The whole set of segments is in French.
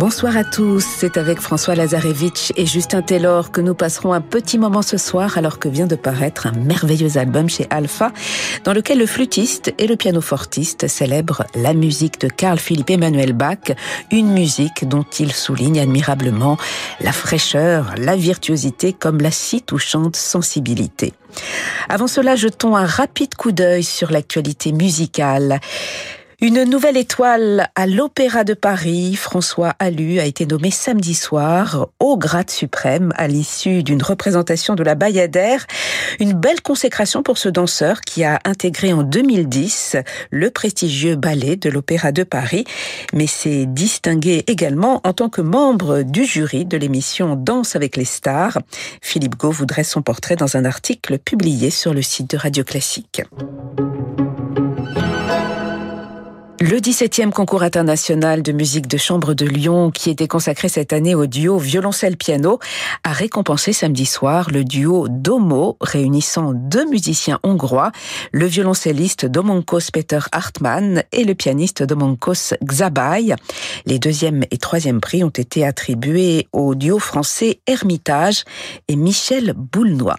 Bonsoir à tous, c'est avec François Lazarevitch et Justin Taylor que nous passerons un petit moment ce soir alors que vient de paraître un merveilleux album chez Alpha dans lequel le flûtiste et le pianofortiste célèbrent la musique de Carl Philipp Emmanuel Bach, une musique dont il souligne admirablement la fraîcheur, la virtuosité comme la si touchante sensibilité. Avant cela, jetons un rapide coup d'œil sur l'actualité musicale. Une nouvelle étoile à l'Opéra de Paris, François Allu, a été nommé samedi soir au grade suprême à l'issue d'une représentation de la Bayadère. Une belle consécration pour ce danseur qui a intégré en 2010 le prestigieux ballet de l'Opéra de Paris, mais s'est distingué également en tant que membre du jury de l'émission Danse avec les stars. Philippe Gau voudrait son portrait dans un article publié sur le site de Radio Classique. Le 17e concours international de musique de chambre de Lyon, qui était consacré cette année au duo violoncelle-piano, a récompensé samedi soir le duo Domo, réunissant deux musiciens hongrois, le violoncelliste Domonkos Peter Hartmann et le pianiste Domonkos Xabay. Les deuxième et troisième prix ont été attribués au duo français Hermitage et Michel Boulnois.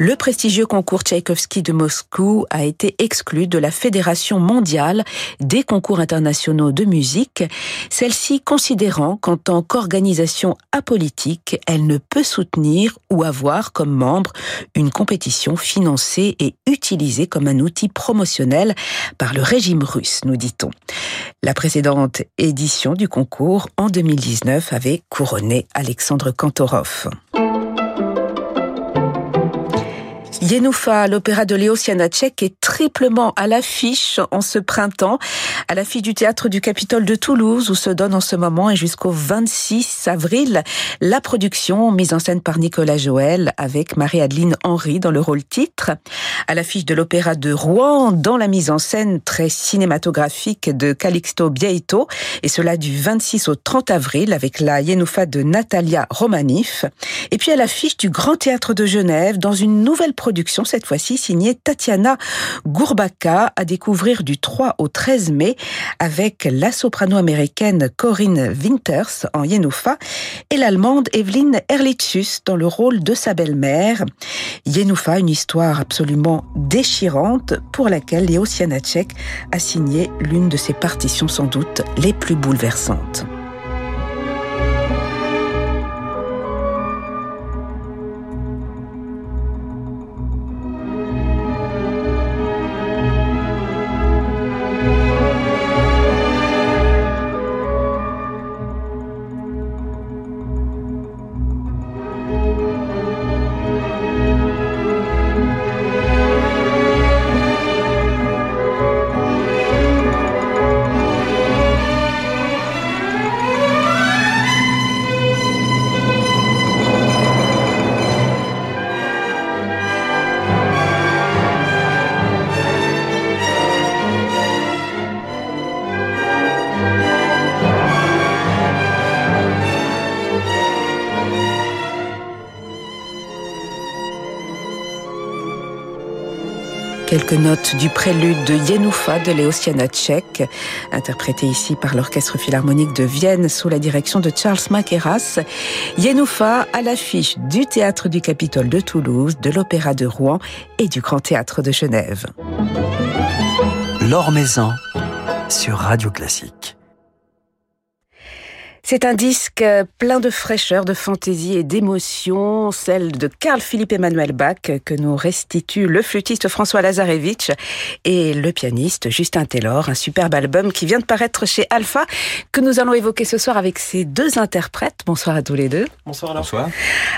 Le prestigieux concours Tchaïkovski de Moscou a été exclu de la Fédération mondiale des concours internationaux de musique, celle-ci considérant qu'en tant qu'organisation apolitique, elle ne peut soutenir ou avoir comme membre une compétition financée et utilisée comme un outil promotionnel par le régime russe, nous dit-on. La précédente édition du concours en 2019 avait couronné Alexandre Kantorov. Yenoufa, l'opéra de Léo Sianacek, est triplement à l'affiche en ce printemps, à l'affiche du théâtre du Capitole de Toulouse, où se donne en ce moment et jusqu'au 26 avril la production mise en scène par Nicolas Joël avec Marie-Adeline Henry dans le rôle titre, à l'affiche de l'opéra de Rouen dans la mise en scène très cinématographique de Calixto Bieito, et cela du 26 au 30 avril avec la Yenoufa de Natalia Romanif, et puis à l'affiche du Grand Théâtre de Genève dans une nouvelle production cette fois-ci signée Tatiana Gourbaka, à découvrir du 3 au 13 mai avec la soprano américaine Corinne Winters en Yenoufa et l'allemande Evelyn Erlitzus dans le rôle de sa belle-mère. Yenoufa, une histoire absolument déchirante pour laquelle Léo Sianacek a signé l'une de ses partitions sans doute les plus bouleversantes. Quelques notes du prélude de Yenoufa de Léo Tchek, interprété ici par l'Orchestre Philharmonique de Vienne sous la direction de Charles Maqueras. Yenoufa à l'affiche du Théâtre du Capitole de Toulouse, de l'Opéra de Rouen et du Grand Théâtre de Genève. L'Or Maison sur Radio Classique. C'est un disque plein de fraîcheur, de fantaisie et d'émotion, celle de Carl Philippe Emmanuel Bach que nous restitue le flûtiste François Lazarevitch et le pianiste Justin Taylor, un superbe album qui vient de paraître chez Alpha que nous allons évoquer ce soir avec ces deux interprètes. Bonsoir à tous les deux. Bonsoir. Bonsoir.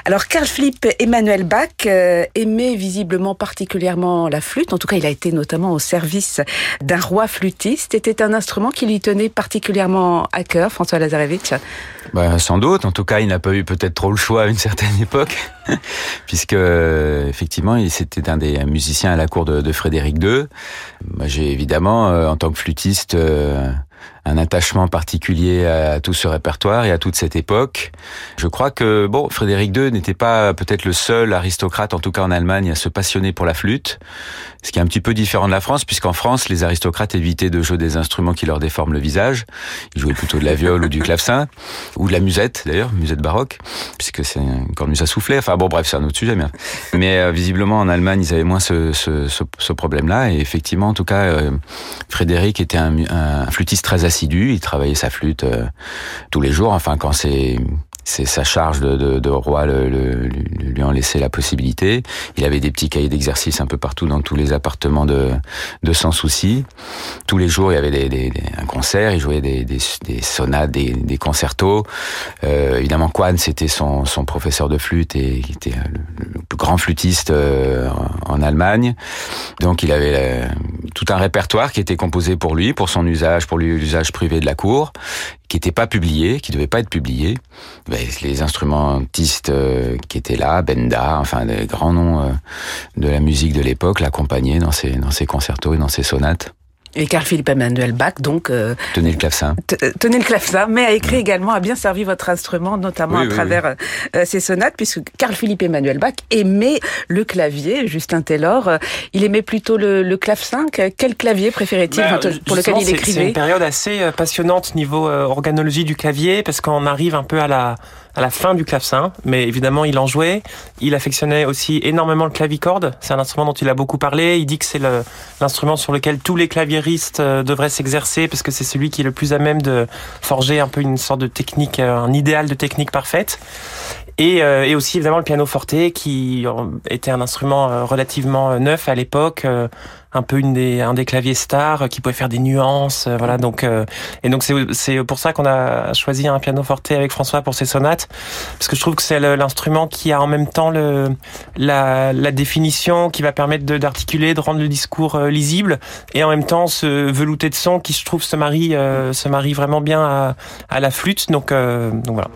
Alors Carl Philippe Emmanuel Bach euh, aimait visiblement particulièrement la flûte, en tout cas il a été notamment au service d'un roi flûtiste, était un instrument qui lui tenait particulièrement à cœur, François Lazarevitch. Bah, sans doute. En tout cas, il n'a pas eu peut-être trop le choix à une certaine époque, puisque effectivement, c'était un des musiciens à la cour de, Frédéric II. Moi, j'ai évidemment, euh, en tant que flûtiste, euh, un attachement particulier à tout ce répertoire et à toute cette époque. Je crois que bon, Frédéric II n'était pas peut-être le seul aristocrate, en tout cas en Allemagne, à se passionner pour la flûte, ce qui est un petit peu différent de la France, puisqu'en France, les aristocrates évitaient de jouer des instruments qui leur déforment le visage. Ils jouaient plutôt de la viole ou du clavecin, ou de la musette d'ailleurs, musette baroque, puisque c'est une cornemuse à souffler. Enfin bon, bref, c'est un autre sujet. Mais, mais euh, visiblement en Allemagne, ils avaient moins ce, ce, ce, ce problème-là. Et effectivement, en tout cas, euh, Frédéric était un, un flûtiste très assidu. Il travaillait sa flûte euh, tous les jours. Enfin, quand c'est c'est sa charge de, de, de roi le, le, lui en laissait la possibilité. Il avait des petits cahiers d'exercice un peu partout dans tous les appartements de, de Sans Souci. Tous les jours, il y avait des, des, des, un concert, il jouait des, des sonates, des, des concertos. Euh, évidemment, Quan, c'était son, son professeur de flûte et qui était le, le, plus grand flûtiste euh, en Allemagne. Donc, il avait euh, tout un répertoire qui était composé pour lui, pour son usage, pour l'usage privé de la cour qui n'était pas publié, qui devait pas être publié. Ben, les instrumentistes euh, qui étaient là, Benda, enfin des grands noms euh, de la musique de l'époque, l'accompagnaient dans ses, dans ses concertos et dans ses sonates. Et Carl Philippe Emmanuel Bach, donc. Euh, tenez le clavecin. Tenez le clavecin, mais a écrit mmh. également, a bien servi votre instrument, notamment oui, à oui, travers oui. ses sonates, puisque Carl Philippe Emmanuel Bach aimait le clavier. Justin Taylor, euh, il aimait plutôt le, le clavecin. Quel clavier préférait-il bah, pour lequel il écrivait C'est une période assez euh, passionnante niveau organologie du clavier, parce qu'on arrive un peu à la à la fin du clavecin, mais évidemment il en jouait. Il affectionnait aussi énormément le clavicorde. C'est un instrument dont il a beaucoup parlé. Il dit que c'est l'instrument sur lequel tous les claviéristes euh, devraient s'exercer parce que c'est celui qui est le plus à même de forger un peu une sorte de technique, euh, un idéal de technique parfaite. Et, euh, et aussi évidemment le piano forte qui était un instrument relativement neuf à l'époque un peu une des, un des claviers stars qui pouvait faire des nuances, euh, voilà. Donc euh, et donc c'est pour ça qu'on a choisi un piano forte avec François pour ses sonates, parce que je trouve que c'est l'instrument qui a en même temps le la, la définition qui va permettre d'articuler, de, rendre le discours euh, lisible, et en même temps ce velouté de son qui je trouve se marie se marie vraiment bien à, à la flûte. Donc donc voilà.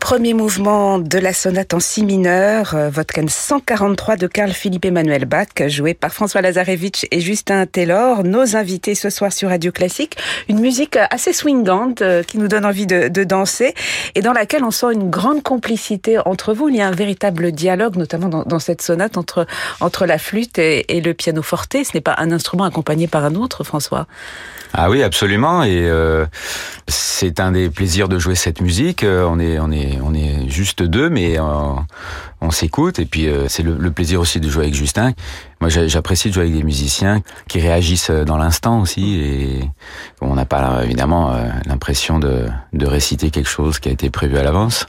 Premier mouvement de la sonate en si mineur, euh, Vodkan 143 de Carl Philippe Emmanuel Bach, joué par François Lazarevitch et Justin Taylor, nos invités ce soir sur Radio Classique. Une musique assez swingante euh, qui nous donne envie de, danser et dans laquelle on sent une grande complicité entre vous. Il y a un véritable dialogue, notamment dans, cette sonate, entre, entre la flûte et, le piano forte. Ce n'est pas un instrument accompagné par un autre, François. Ah oui, absolument. Et euh, c'est un des plaisirs de jouer cette musique. On est, on est, on est juste deux, mais euh, on s'écoute et puis euh, c'est le, plaisir aussi de jouer avec Justin. Moi j'apprécie de jouer avec des musiciens qui réagissent euh, dans l'instant aussi et on n'a pas évidemment euh, l'impression de, de réciter quelque chose qui a été prévu à l'avance.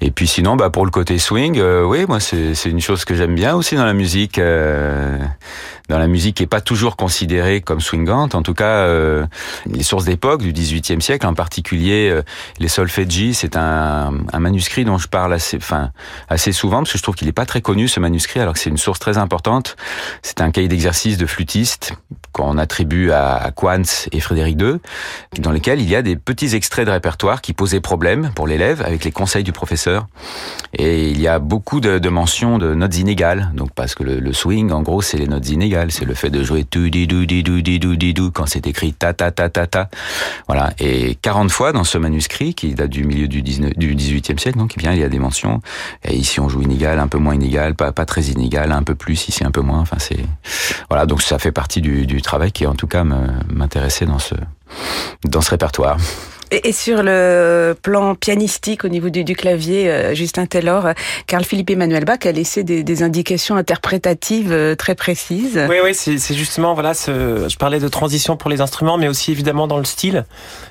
Et puis sinon bah pour le côté swing, oui moi c'est une chose que j'aime bien aussi dans la musique. dans la musique qui est pas toujours considérée comme swingante, en tout cas les sources d'époque du XVIIIe siècle, en particulier les solfeggi, c'est un, un manuscrit dont je parle assez, enfin assez souvent parce que je trouve qu'il n'est pas très connu ce manuscrit, alors que c'est une source très importante. C'est un cahier d'exercice de flûtiste qu'on attribue à Quantz et Frédéric II, dans lequel il y a des petits extraits de répertoire qui posaient problème pour l'élève avec les conseils du professeur. Et il y a beaucoup de, mentions de notes inégales, donc parce que le, swing, en gros, c'est les notes inégales, c'est le fait de jouer tu di du di du di du di quand c'est écrit ta ta ta ta ta. Voilà. Et 40 fois dans ce manuscrit qui date du milieu du, 19, du 18e siècle, donc eh bien il y a des mentions. Et ici on joue inégal, un peu moins inégal, pas, pas très inégal, un peu plus ici, un peu moins. Enfin, c'est voilà. Donc ça fait partie du, du travail qui, en tout cas, m'intéressait dans ce dans ce répertoire. Et, sur le plan pianistique, au niveau du, du clavier, euh, Justin Taylor, Carl Philippe Emmanuel Bach a laissé des, des indications interprétatives euh, très précises. Oui, oui, c'est justement, voilà, ce, je parlais de transition pour les instruments, mais aussi évidemment dans le style.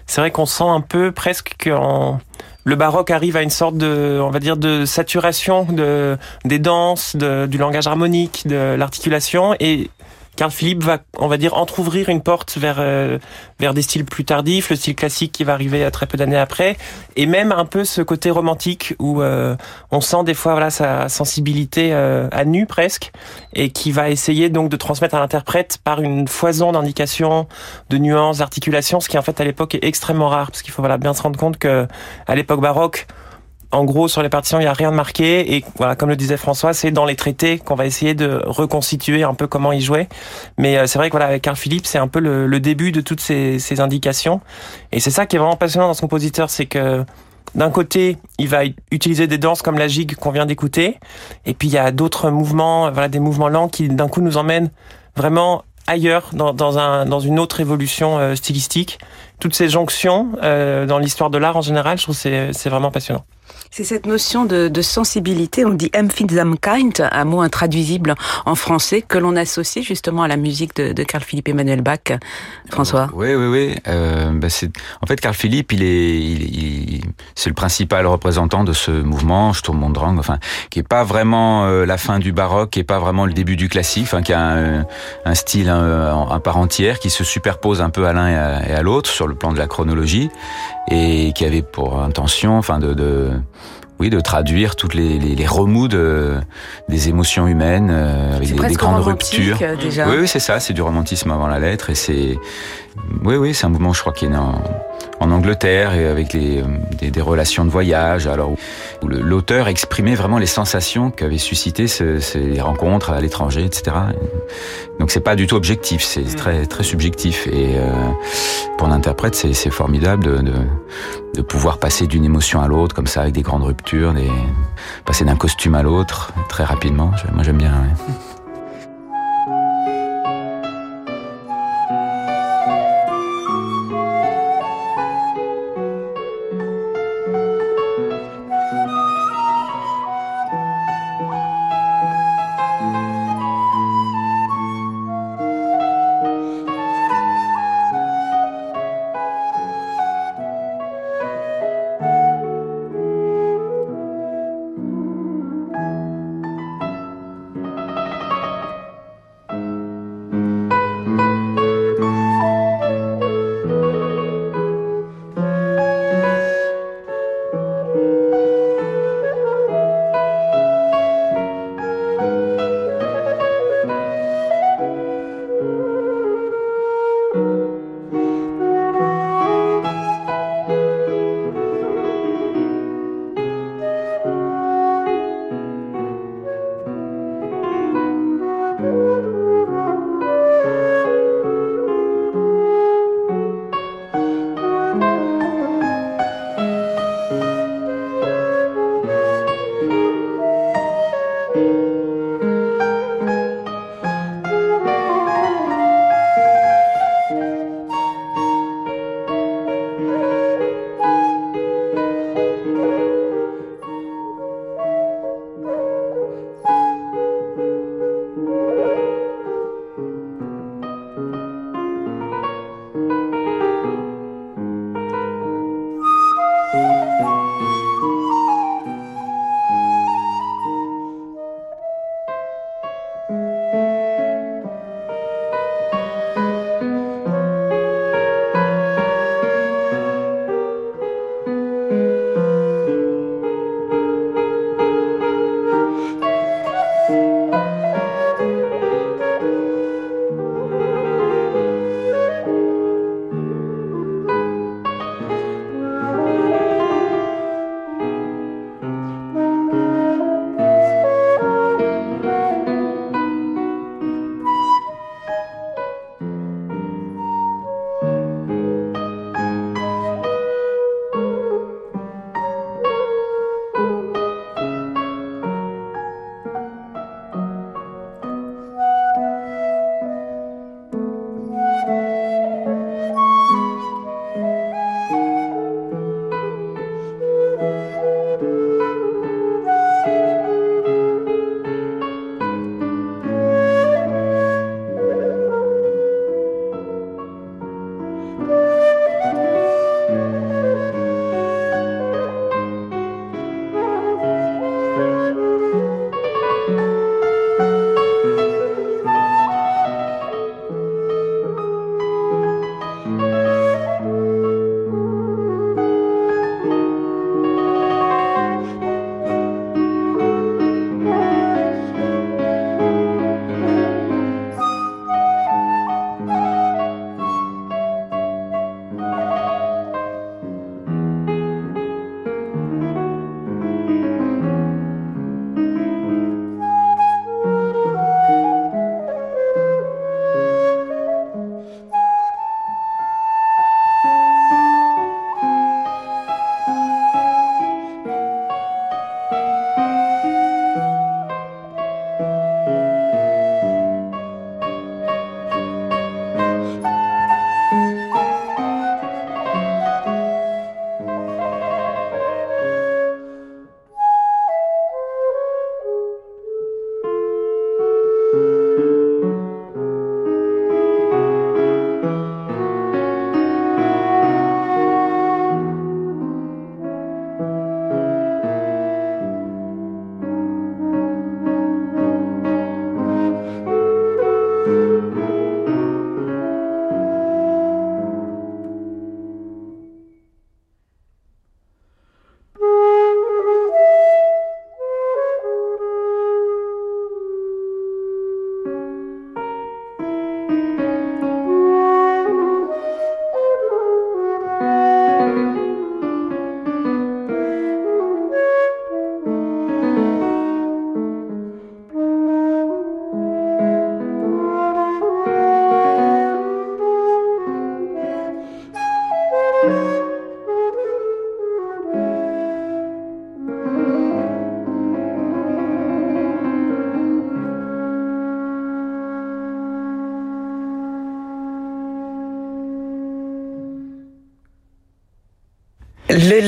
C'est vrai qu'on sent un peu presque qu'en le baroque arrive à une sorte de, on va dire, de saturation de, des danses, de, du langage harmonique, de l'articulation, et Carl Philippe va, on va dire, entrouvrir une porte vers euh, vers des styles plus tardifs, le style classique qui va arriver très peu d'années après, et même un peu ce côté romantique où euh, on sent des fois voilà sa sensibilité euh, à nu presque, et qui va essayer donc de transmettre à l'interprète par une foison d'indications, de nuances, d'articulations, ce qui en fait à l'époque est extrêmement rare, parce qu'il faut voilà bien se rendre compte que à l'époque baroque en gros, sur les partitions, il n'y a rien de marqué. Et voilà, comme le disait François, c'est dans les traités qu'on va essayer de reconstituer un peu comment il jouait. Mais euh, c'est vrai que voilà, avec Carl Philippe, c'est un peu le, début de toutes ces, ces indications. Et c'est ça qui est vraiment passionnant dans ce compositeur, c'est que d'un côté, il va utiliser des danses comme la gigue qu'on vient d'écouter, et puis il y a d'autres mouvements, voilà, des mouvements lents qui d'un coup nous emmènent vraiment ailleurs, dans, dans, un, dans une autre évolution euh, stylistique. Toutes ces jonctions euh, dans l'histoire de l'art en général, je trouve c'est c'est vraiment passionnant. C'est cette notion de, de, sensibilité, on dit Empfindsamkeit, un mot intraduisible en français, que l'on associe justement à la musique de, de Carl Philippe Emmanuel Bach. François Oui, oui, oui. Euh, bah en fait, Carl Philippe, il est, il, c'est le principal représentant de ce mouvement, Sturm enfin, qui est pas vraiment euh, la fin du baroque, qui est pas vraiment le début du classique, enfin, qui a un, un style à part entière, qui se superpose un peu à l'un et à l'autre sur le plan de la chronologie, et qui avait pour intention, enfin, de, de oui, de traduire toutes les, les, les remous de, des émotions humaines euh, avec des, grandes ruptures. Euh, déjà. Oui, oui, c'est ça, c'est du romantisme avant la lettre et c'est, oui, oui, c'est un mouvement, je crois, qui est né en, en Angleterre et avec les, euh, des, des, relations de voyage. Alors où l'auteur exprimait vraiment les sensations qu'avaient suscité ce, ces rencontres à l'étranger, etc. Donc c'est pas du tout objectif, c'est mm. très très subjectif. Et euh, pour l'interprète, c'est formidable de, de, de, pouvoir passer d'une émotion à l'autre comme ça avec des grandes ruptures, des, passer d'un costume à l'autre très rapidement. Moi j'aime bien. Ouais.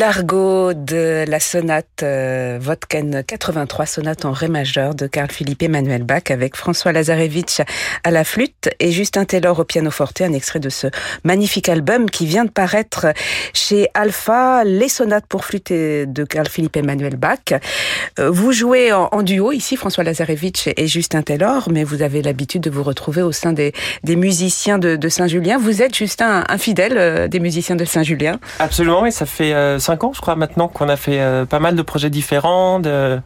Largo de la sonate euh, Vodken 83, sonate en ré majeur de Carl Philippe Emmanuel Bach avec François Lazarevitch à la flûte et Justin Taylor au piano forte, un extrait de ce magnifique album qui vient de paraître chez Alpha, les sonates pour flûte de Carl Philippe Emmanuel Bach. Euh, vous jouez en, duo ici, François Lazarevitch et Justin Taylor, mais vous avez l'habitude de vous retrouver au sein des, musiciens de, de Saint-Julien. Vous êtes Justin un fidèle euh, des musiciens de Saint-Julien Absolument, oui, ça fait euh, ans, je crois, maintenant qu'on a fait euh, pas mal de projets différents, de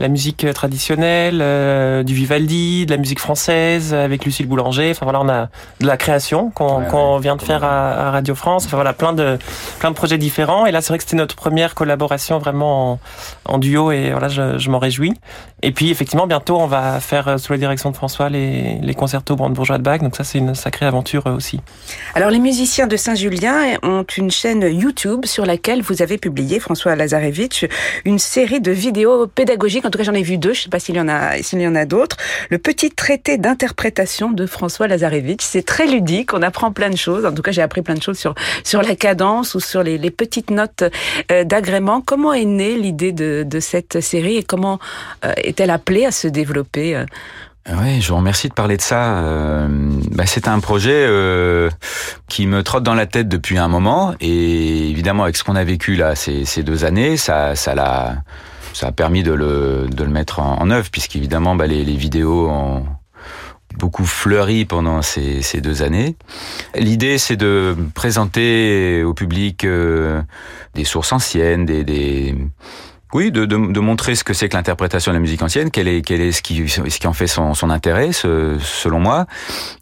la musique traditionnelle, euh, du Vivaldi, de la musique française avec Lucille Boulanger. Enfin voilà, on a de la création qu'on vient de faire à, Radio France. Enfin voilà, plein de plein de projets différents. Et là, c'est vrai que c'était notre première collaboration vraiment en, duo et voilà, je, je m'en réjouis. Et puis effectivement, bientôt, on va faire euh, sous la direction de François les, les concertos brandebourgeois de Bach. Donc ça, c'est une sacrée aventure euh, aussi. Alors les musiciens de Saint-Julien ont une chaîne YouTube sur laquelle vous avez publié, François Lazarevitch, une série de vidéos pédagogiques en tout cas j'en ai vu deux, je ne sais pas s'il y en a, s'il y en a d'autres. Le petit traité d'interprétation de François Lazarevitch, c'est très ludique, on apprend plein de choses. En tout cas, j'ai appris plein de choses sur sur la cadence ou sur les, petites notes euh, d'agrément. Comment est née l'idée de, cette série et comment euh, est-elle appelée à se développer euh? oui, je vous remercie de parler de ça. bah, c'est un projet qui me trotte dans la tête depuis un moment, et évidemment avec ce qu'on a vécu là ces, ces deux années, ça, ça l'a, ça a permis de le, de le mettre en, en œuvre, puisqu'évidemment, bah, les, les vidéos ont beaucoup fleuri pendant ces, ces deux années. L'idée, c'est de présenter au public euh, des sources anciennes, des, des oui, de, de, de, montrer ce que c'est que l'interprétation de la musique ancienne, quel est, quel est ce qui, ce qui en fait son, son intérêt, ce, selon moi,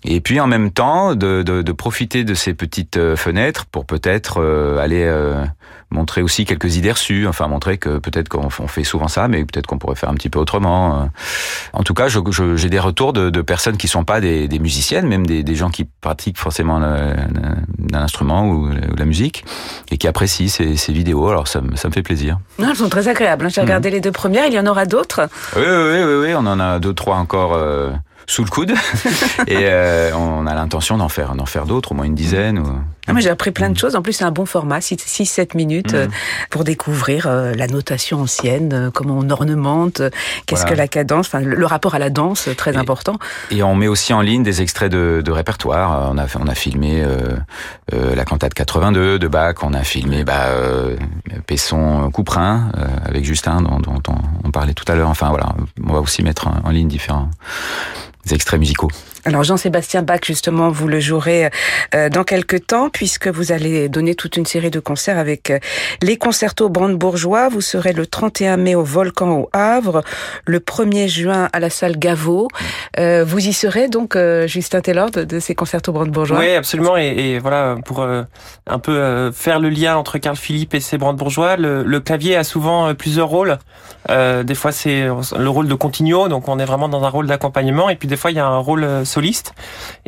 et puis en même temps de, de, profiter de ces petites euh, fenêtres pour peut-être euh, aller euh, montrer aussi quelques idées reçues, enfin montrer que peut-être qu'on fait souvent ça, mais peut-être qu'on pourrait faire un petit peu autrement. En tout cas, j'ai des retours de, de, personnes qui sont pas des, des musiciennes, même des, des, gens qui pratiquent forcément un instrument ou, ou, la musique et qui apprécient ces, ces vidéos. Alors ça, ça me fait plaisir. Non, elles sont très agréable. Hein. J'ai regardé mmh. les deux premières, il y en aura d'autres oui, oui, oui, oui, on en a deux, trois encore euh, sous le coude. et euh, on a l'intention d'en faire, d'en faire d'autres, au moins une dizaine. Ou... Ah, moi, j'ai appris plein de choses. En plus, c'est un bon format, 6-7 minutes, mmh. pour découvrir euh, la notation ancienne, euh, comment on ornemente, euh, qu'est-ce voilà. que la cadence, enfin, le rapport à la danse, très et, important. Et on met aussi en ligne des extraits de, de répertoire. On a, on a filmé euh, euh, la cantate 82 de Bach, on a filmé bah, euh, Pesson Couperin avec Justin, dont, dont, on, on parlait tout à l'heure. Enfin, voilà, on va aussi mettre en, en ligne différents extraits musicaux. Alors Jean-Sébastien Bach, justement, vous le jouerez euh, dans quelques temps, puisque vous allez donner toute une série de concerts avec euh, les concertos brandebourgeois. Vous serez le 31 mai au Volcan au Havre, le 1er juin à la salle Gaveau. Euh, vous y serez donc, euh, Justin Taylor, de, ces concertos brandebourgeois Oui, absolument. Et, et voilà, pour euh, un peu faire le lien entre Carl Philippe et ses brandebourgeois, le, le clavier a souvent plusieurs rôles. des fois, c'est le rôle de continuo, donc on est vraiment dans un rôle d'accompagnement. Et puis des fois, il y a un rôle soliste.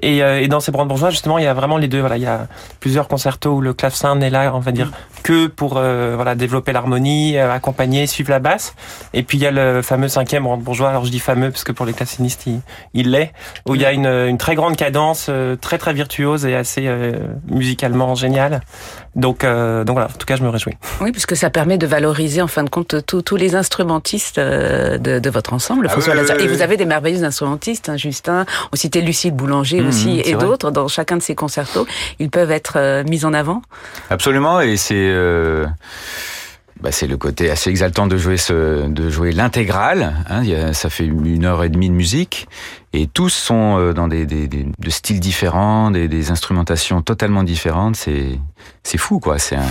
Et, euh, et dans ces brandebourgeois, justement, il y a vraiment les deux. Voilà, il y a plusieurs concertos où le clavecin n'est là, on va dire, que pour euh, voilà développer l'harmonie, euh, accompagner, suivre la basse. Et puis il y a le fameux cinquième brandebourgeois. Alors je dis fameux parce que pour les classinistes, il l'est. Où il y a une, une très grande cadence, euh, très très virtuose et assez euh, musicalement géniale. Donc, euh, donc voilà, en tout cas, je me réjouis. Oui, puisque ça permet de valoriser en fin de compte tous les instrumentistes de, de, votre ensemble, ah François oui, Lazare. Oui, oui. Et vous avez des merveilleux instrumentistes, hein, Justin. On citait Lucille Boulanger mmh, aussi et d'autres dans chacun de ces concertos. Ils peuvent être euh, mis en avant. Absolument, et c'est euh, bah, c'est le côté assez exaltant de jouer ce, de jouer l'intégrale. Hein, ça fait une heure et demie de musique et tous sont euh, dans des, des, des de styles différents, des, des instrumentations totalement différentes. C'est c'est fou quoi. C'est un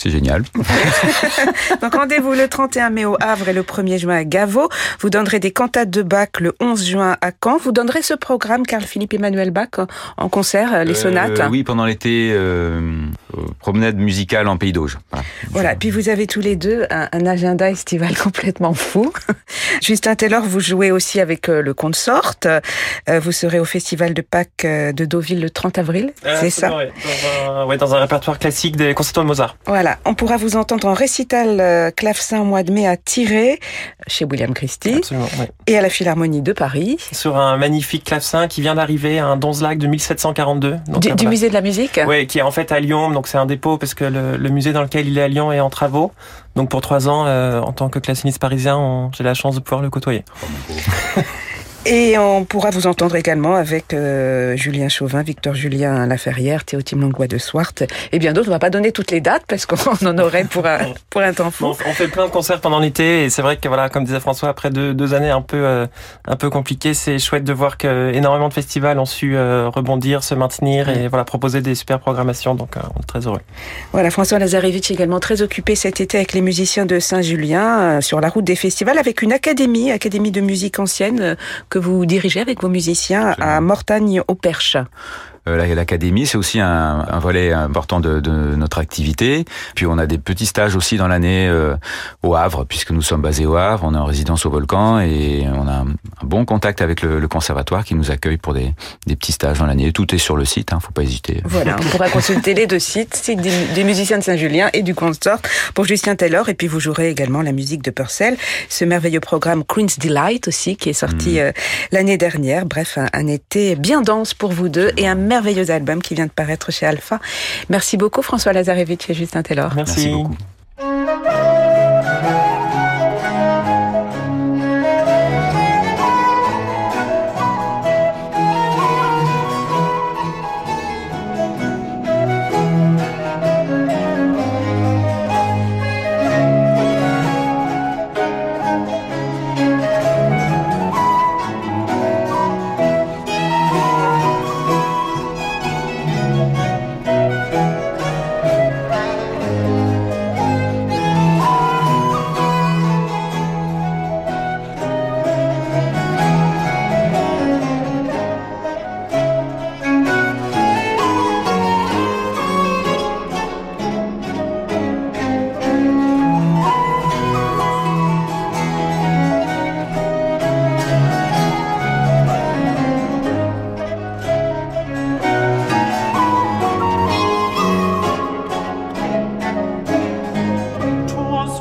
c'est génial. Donc rendez-vous le 31 mai au Havre et le 1er juin à Gavot. Vous donnerez des cantates de Bach le 11 juin à Caen. Vous donnerez ce programme Carl Philippe Emmanuel Bach en concert, les sonates? Euh, oui, pendant l'été, euh, promenade musicale en Pays d'Auge. Voilà. voilà. Puis vous avez tous les deux un, un agenda estival complètement fou. Justin Taylor, vous jouez aussi avec euh, le Consort. Euh, vous serez au Festival de Pâques euh, de Deauville le 30 avril. Euh, c'est ça? ouais, dans, un, ouais, dans un répertoire classique des concertos de Mozart. Voilà. Voilà, on pourra vous entendre en récital euh, clavecin au mois de mai à Tiré, chez William Christie, oui. et à la Philharmonie de Paris. Sur un magnifique clavecin qui vient d'arriver, un Donzelac de 1742. Donc, Du, du voilà. musée de la musique? Oui, qui est en fait à Lyon, donc c'est un dépôt parce que le, le musée dans lequel il est à Lyon est en travaux. Donc pour trois ans, euh, en tant que claveciniste parisien, j'ai la chance de pouvoir le côtoyer. Et on pourra vous entendre également avec euh, Julien Chauvin, Victor Julien Laferrière, Théotime Langlois de Swart et bien d'autres. On va pas donner toutes les dates parce qu'on en aurait pour un, pour un temps fou. On, on fait plein de concerts pendant l'été et c'est vrai que voilà, comme disait François, après deux, deux années un peu euh, un peu compliquées, c'est chouette de voir que énormément de festivals ont su euh, rebondir, se maintenir et voilà proposer des super programmations. Donc euh, on est très heureux. Voilà, François Lazarevitch également très occupé cet été avec les musiciens de Saint-Julien euh, sur la route des festivals avec une académie, académie de musique ancienne que vous dirigez avec vos musiciens à Mortagne au Perche. Euh, la- L'académie, c'est aussi un, un volet important de, de notre activité. Puis on a des petits stages aussi dans l'année euh, au Havre, puisque nous sommes basés au Havre. On est en résidence au Volcan et on a un, un bon contact avec le, le conservatoire qui nous accueille pour des, des petits stages dans l'année. Tout est sur le site, hein, faut pas hésiter. Voilà, on pourra consulter les deux sites, site des, des musiciens de Saint-Julien et du Consort pour Justin Taylor. Et puis vous jouerez également la musique de Purcell, ce merveilleux programme Queen's Delight aussi qui est sorti euh, l'année dernière. Bref, un, un été bien dense pour vous deux et un merveilleux album qui vient de paraître chez Alpha. Merci beaucoup François Lazarevitch et Justin Taylor. Merci, Merci beaucoup.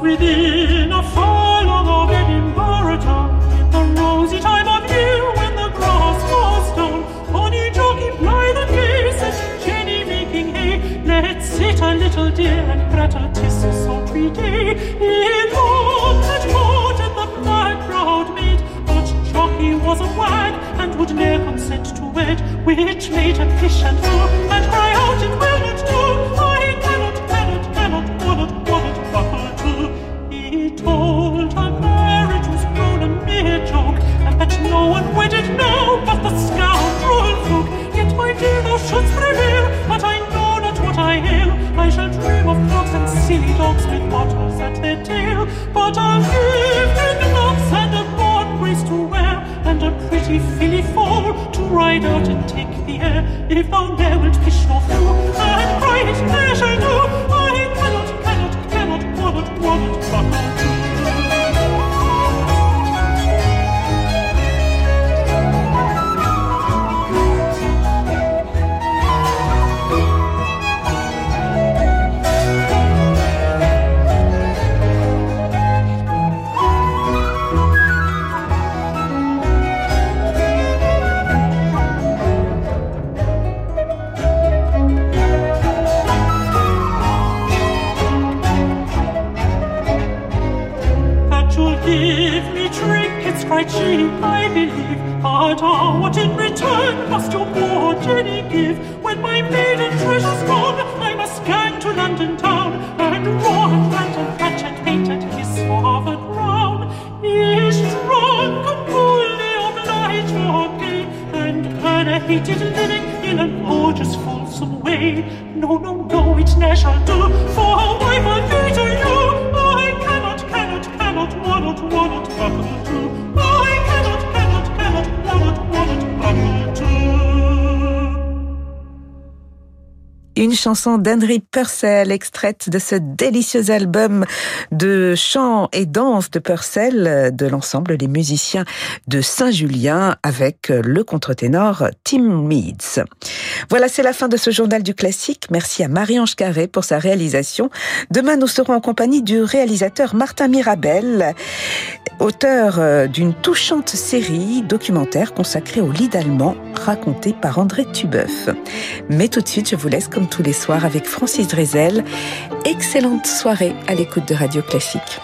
Within a of Edinburgh town, in the rosy time of year when the grass was down. Bonny jockey blithe and gay, said Jenny making hay. Let's sit a little, dear, and prattle, 'tis a sultry day. In all that court and the background made, but jockey was a wag, and would ne'er consent to wed, which made him fish and go, and cry out it will I'll and a grace to wear, and a pretty filly foal to ride out and take the air. If thou ne'er in an gorgeous, fulsome way. No, no, no, it ne'er shall do, for a wife I'll be to you. I cannot, cannot, cannot, wannot, wannot buckle. I cannot, cannot, cannot, wannot, wannot buckle. Une chanson d'Henry Purcell, extraite de ce délicieux album de chant et danse de Purcell de l'ensemble Les musiciens de Saint-Julien avec le contre-ténor Tim Meads. Voilà, c'est la fin de ce journal du classique. Merci à Marie-Ange Carré pour sa réalisation. Demain, nous serons en compagnie du réalisateur Martin Mirabel, auteur euh, d'une touchante série documentaire consacrée au lit allemand raconté par André Tubeuf. Mais tout de suite, je vous laisse comme tous les soirs avec Francis Drezel. Excellente soirée à l'écoute de Radio Classique.